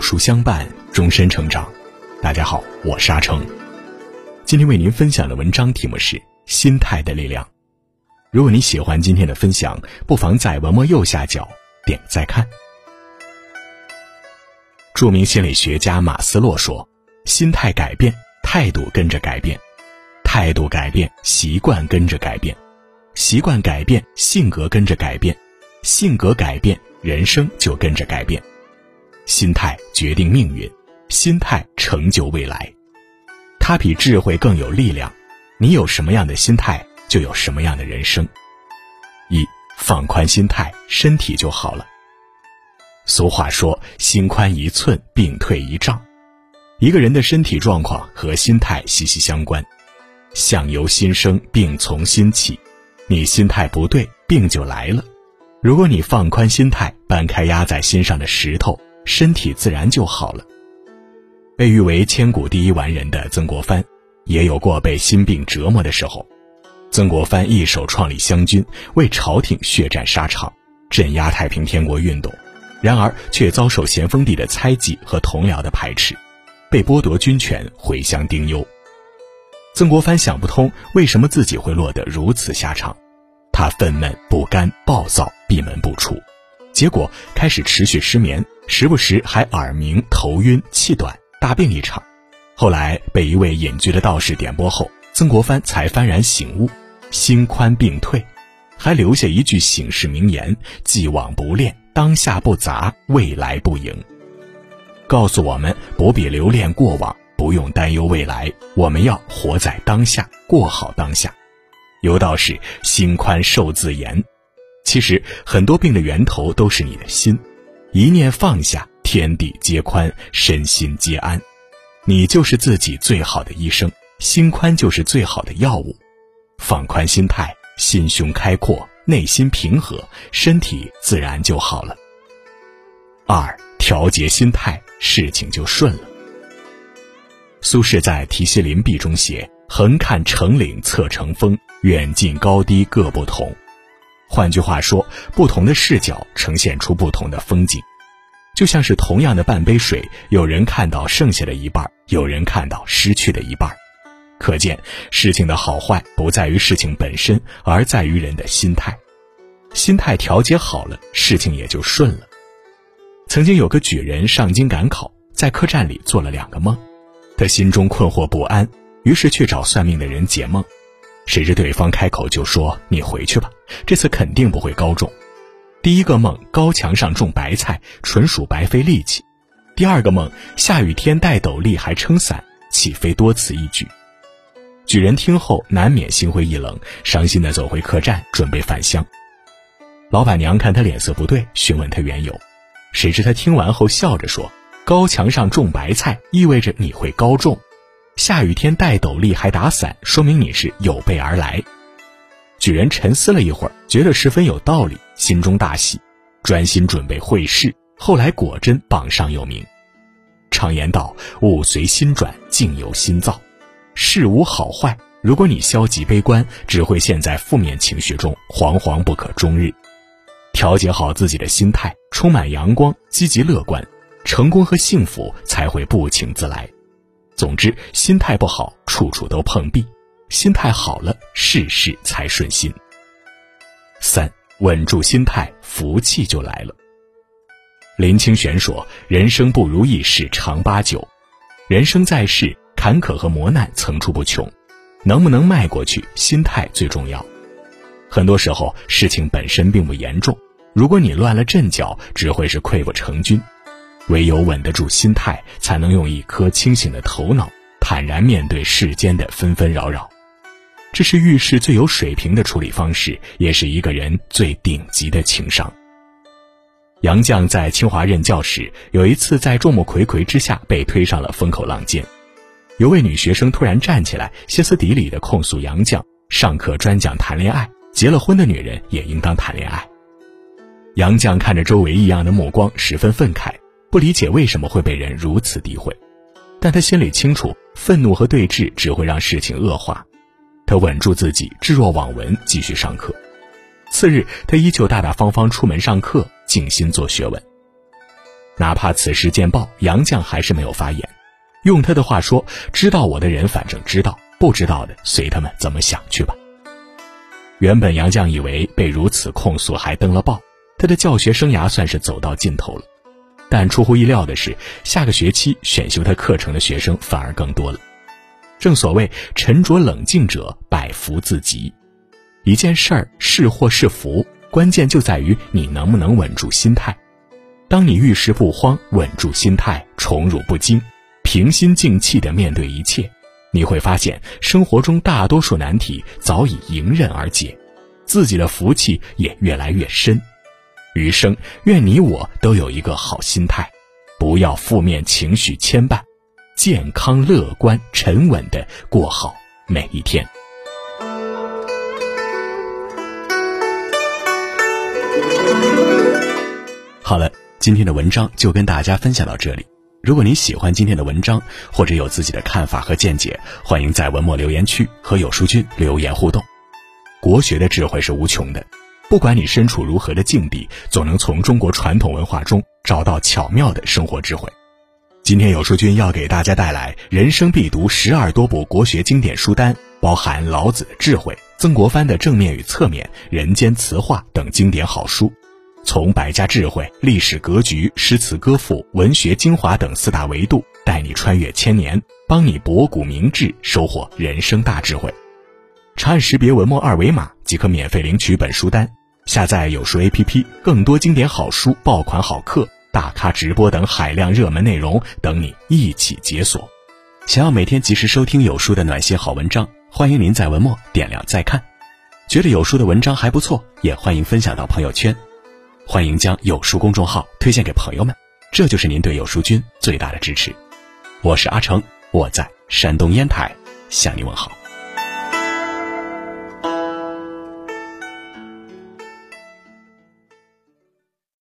书相伴，终身成长。大家好，我是阿成。今天为您分享的文章题目是《心态的力量》。如果你喜欢今天的分享，不妨在文末右下角点再看。著名心理学家马斯洛说：“心态改变，态度跟着改变；态度改变，习惯跟着改变；习惯改变，性格跟着改变；性格改变，人生就跟着改变。”心态决定命运，心态成就未来。它比智慧更有力量。你有什么样的心态，就有什么样的人生。一放宽心态，身体就好了。俗话说：“心宽一寸，病退一丈。”一个人的身体状况和心态息息相关。相由心生，病从心起。你心态不对，病就来了。如果你放宽心态，搬开压在心上的石头。身体自然就好了。被誉为千古第一完人的曾国藩，也有过被心病折磨的时候。曾国藩一手创立湘军，为朝廷血战沙场，镇压太平天国运动，然而却遭受咸丰帝的猜忌和同僚的排斥，被剥夺军权，回乡丁忧。曾国藩想不通为什么自己会落得如此下场，他愤懑不甘，暴躁，闭门不出。结果开始持续失眠，时不时还耳鸣、头晕、气短，大病一场。后来被一位隐居的道士点拨后，曾国藩才幡然醒悟，心宽病退，还留下一句醒世名言：“既往不恋，当下不杂，未来不迎。”告诉我们不必留恋过往，不用担忧未来，我们要活在当下，过好当下。有道是：“心宽寿自延。”其实很多病的源头都是你的心，一念放下，天地皆宽，身心皆安。你就是自己最好的医生，心宽就是最好的药物。放宽心态，心胸开阔，内心平和，身体自然就好了。二，调节心态，事情就顺了。苏轼在《题西林壁》中写：“横看成岭侧成峰，远近高低各不同。”换句话说，不同的视角呈现出不同的风景，就像是同样的半杯水，有人看到剩下的一半，有人看到失去的一半。可见，事情的好坏不在于事情本身，而在于人的心态。心态调节好了，事情也就顺了。曾经有个举人上京赶考，在客栈里做了两个梦，他心中困惑不安，于是去找算命的人解梦。谁知对方开口就说：“你回去吧，这次肯定不会高中。”第一个梦，高墙上种白菜，纯属白费力气；第二个梦，下雨天戴斗笠还撑伞，岂非多此一举？举人听后难免心灰意冷，伤心的走回客栈，准备返乡。老板娘看他脸色不对，询问他缘由，谁知他听完后笑着说：“高墙上种白菜，意味着你会高中。”下雨天戴斗笠还打伞，说明你是有备而来。举人沉思了一会儿，觉得十分有道理，心中大喜，专心准备会试。后来果真榜上有名。常言道：“物随心转，境由心造。”事无好坏，如果你消极悲观，只会陷在负面情绪中，惶惶不可终日。调节好自己的心态，充满阳光，积极乐观，成功和幸福才会不请自来。总之，心态不好，处处都碰壁；心态好了，事事才顺心。三，稳住心态，福气就来了。林清玄说：“人生不如意事常八九，人生在世，坎坷和磨难层出不穷，能不能迈过去，心态最重要。很多时候，事情本身并不严重，如果你乱了阵脚，只会是溃不成军。”唯有稳得住心态，才能用一颗清醒的头脑，坦然面对世间的纷纷扰扰。这是遇事最有水平的处理方式，也是一个人最顶级的情商。杨绛在清华任教时，有一次在众目睽睽之下被推上了风口浪尖，有位女学生突然站起来，歇斯底里地控诉杨绛上课专讲谈恋爱，结了婚的女人也应当谈恋爱。杨绛看着周围异样的目光，十分愤慨。不理解为什么会被人如此诋毁，但他心里清楚，愤怒和对峙只会让事情恶化。他稳住自己，置若罔闻，继续上课。次日，他依旧大大方方出门上课，静心做学问。哪怕此事见报，杨绛还是没有发言。用他的话说：“知道我的人反正知道，不知道的随他们怎么想去吧。”原本杨绛以为被如此控诉还登了报，他的教学生涯算是走到尽头了。但出乎意料的是，下个学期选修他课程的学生反而更多了。正所谓“沉着冷静者百福自集”，一件事儿是祸是福，关键就在于你能不能稳住心态。当你遇事不慌，稳住心态，宠辱不惊，平心静气地面对一切，你会发现生活中大多数难题早已迎刃而解，自己的福气也越来越深。余生，愿你我都有一个好心态，不要负面情绪牵绊，健康乐观、沉稳地过好每一天。好了。今天的文章就跟大家分享到这里。如果你喜欢今天的文章，或者有自己的看法和见解，欢迎在文末留言区和有书君留言互动。国学的智慧是无穷的，不管你身处如何的境地，总能从中国传统文化中找到巧妙的生活智慧。今天有书君要给大家带来人生必读十二多部国学经典书单，包含老子的智慧、曾国藩的正面与侧面、人间词话等经典好书。从百家智慧、历史格局、诗词歌赋、文学精华等四大维度，带你穿越千年，帮你博古明智，收获人生大智慧。长按识别文末二维码即可免费领取本书单。下载有书 APP，更多经典好书、爆款好课、大咖直播等海量热门内容等你一起解锁。想要每天及时收听有书的暖心好文章，欢迎您在文末点亮再看。觉得有书的文章还不错，也欢迎分享到朋友圈。欢迎将有书公众号推荐给朋友们，这就是您对有书君最大的支持。我是阿成，我在山东烟台向你问好。